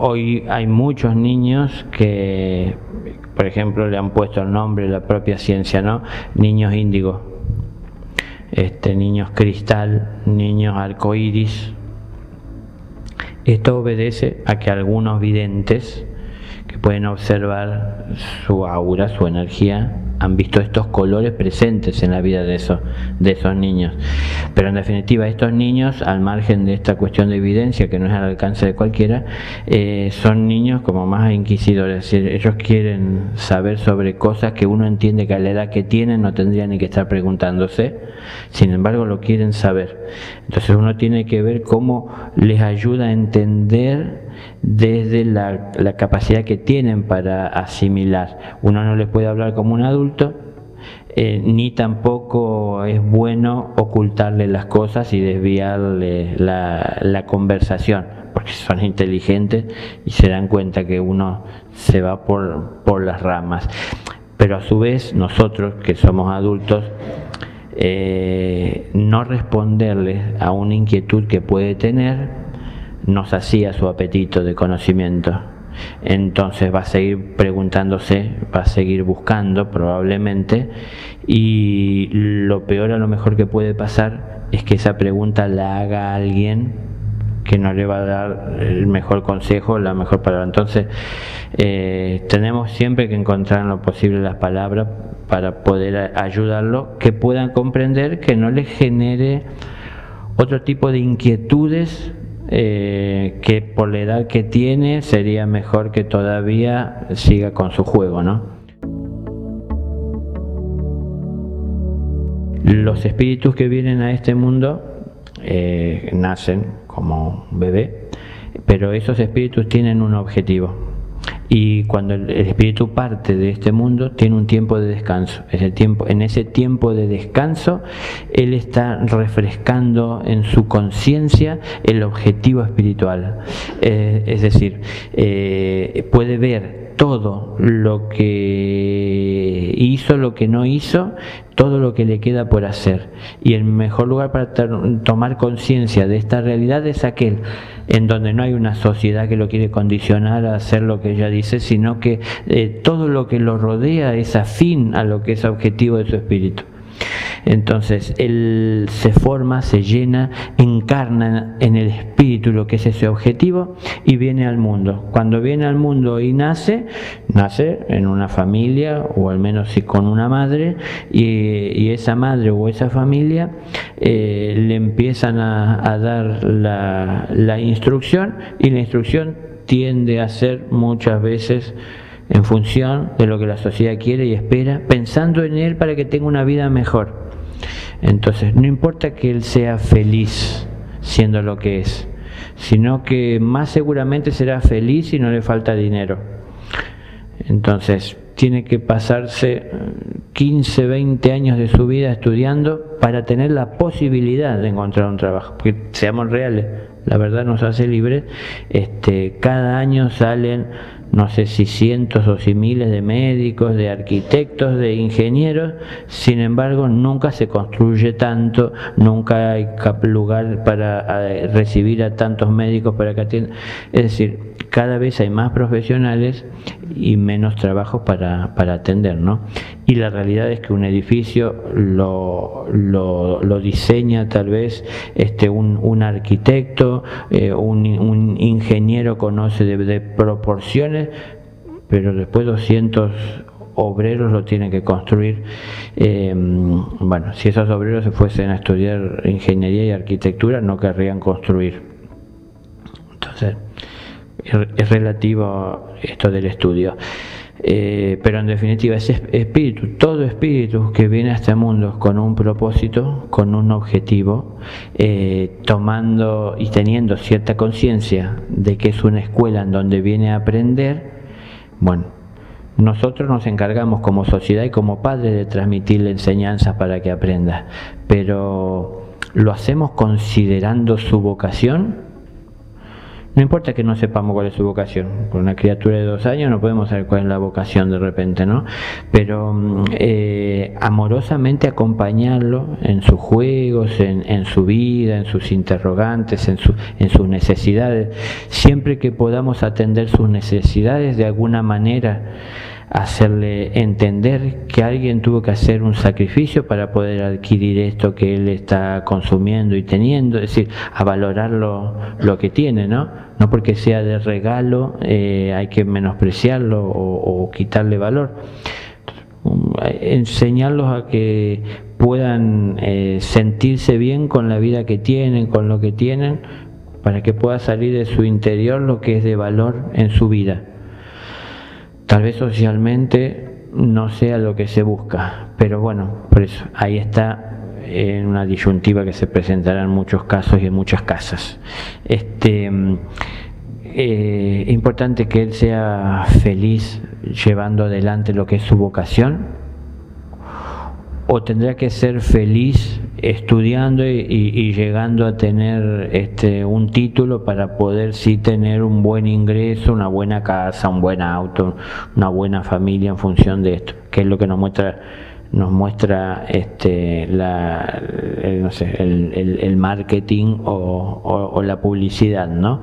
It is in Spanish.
hoy hay muchos niños que, por ejemplo, le han puesto el nombre la propia ciencia, ¿no? Niños índigo, este, niños cristal, niños arcoíris. Esto obedece a que algunos videntes que pueden observar su aura, su energía, han visto estos colores presentes en la vida de esos, de esos niños. Pero en definitiva, estos niños, al margen de esta cuestión de evidencia, que no es al alcance de cualquiera, eh, son niños como más inquisidores. Es decir, ellos quieren saber sobre cosas que uno entiende que a la edad que tienen no tendrían ni que estar preguntándose, sin embargo lo quieren saber. Entonces uno tiene que ver cómo les ayuda a entender desde la, capacidad que tienen para asimilar. Uno no les puede hablar como un adulto, eh, ni tampoco es bueno ocultarle las cosas y desviarle la, conversación, porque son inteligentes y se dan cuenta que uno se va por, por las ramas. Pero a su vez nosotros que somos adultos, eh, no responderles a una inquietud que puede tener, nos hacía su apetito de conocimiento. Entonces va a seguir preguntándose, va a seguir buscando probablemente y lo peor a lo mejor que puede pasar es que esa pregunta la haga alguien que no le va a dar el mejor consejo, la mejor palabra. Entonces, eh, tenemos siempre que encontrar en lo posible las palabras para poder ayudarlo, que puedan comprender que no les genere otro tipo de inquietudes eh, que por la edad que tiene sería mejor que todavía siga con su juego, ¿no? Los espíritus que vienen a este mundo eh, nacen como bebé, pero esos espíritus tienen un objetivo y cuando el, espíritu parte de este mundo tiene un tiempo de descanso. En ese tiempo de descanso él está refrescando en su conciencia el objetivo espiritual. Eh, es decir, eh, puede ver todo lo que hizo, lo que no hizo, todo lo que le queda por hacer. Y el mejor lugar para tomar conciencia de esta realidad es aquel en donde no hay una sociedad que lo quiere condicionar a hacer lo que ella dice, sino que eh, todo lo que lo rodea es afín a lo que es objetivo de su espíritu. Entonces, él se forma, se llena, encarna en el espíritu lo que es ese objetivo y viene al mundo. Cuando viene al mundo y nace, nace en una familia o al menos con una madre y, esa madre o esa familia eh, le empiezan a, dar la instrucción y la instrucción tiende a ser muchas veces en función de lo que la sociedad quiere y espera, pensando en él para que tenga una vida mejor. Entonces, no importa que él sea feliz siendo lo que es, sino que más seguramente será feliz si no le falta dinero. Entonces, tiene que pasarse 15, 20 años de su vida estudiando para tener la posibilidad de encontrar un trabajo. Porque seamos reales, la verdad nos hace libres. Este, cada año salen no sé si cientos o si miles de médicos, de arquitectos, de ingenieros, sin embargo nunca se construye tanto, nunca hay lugar para eh, recibir a tantos médicos para que atiendan. Es decir, cada vez hay más profesionales y menos trabajos para, para atender, ¿no? Y la realidad es que un edificio lo, lo, diseña tal vez este, un, un arquitecto, eh, un, un, ingeniero conoce de, proporciones, pero después 200 obreros lo tienen que construir. Eh, bueno, si esos obreros se fuesen a estudiar ingeniería y arquitectura, no querrían construir. Entonces, es relativo esto del estudio. Eh, pero en definitiva, ese espíritu, todo espíritu que viene a este mundo con un propósito, con un objetivo, eh, tomando y teniendo cierta conciencia de que es una escuela en donde viene a aprender, bueno, nosotros nos encargamos como sociedad y como padres de transmitirle enseñanzas para que aprenda, pero ¿lo hacemos considerando su vocación? No importa que no sepamos cuál es su vocación. Con una criatura de dos años no podemos saber cuál es la vocación de repente, ¿no? Pero mm, eh, amorosamente acompañarlo en sus juegos, en, su vida, en sus interrogantes, en, en sus necesidades. Siempre que podamos atender sus necesidades de alguna manera hacerle entender que alguien tuvo que hacer un sacrificio para poder adquirir esto que él está consumiendo y teniendo, es decir, a valorar lo, que tiene, ¿no? No porque sea de regalo eh, hay que menospreciarlo o, quitarle valor. Enseñarlos a que puedan eh, sentirse bien con la vida que tienen, con lo que tienen, para que pueda salir de su interior lo que es de valor en su vida. Tal vez socialmente no sea lo que se busca, pero bueno, por eso ahí está en una disyuntiva que se presentará en muchos casos y en muchas casas. Este, eh, importante que él sea feliz llevando adelante lo que es su vocación o tendría que ser feliz estudiando y, llegando a tener este, un título para poder sí tener un buen ingreso, una buena casa, un buen auto, una buena familia en función de esto, que es lo que nos muestra nos muestra este, la, el, no sé, el, el, marketing o, o, o la publicidad, ¿no?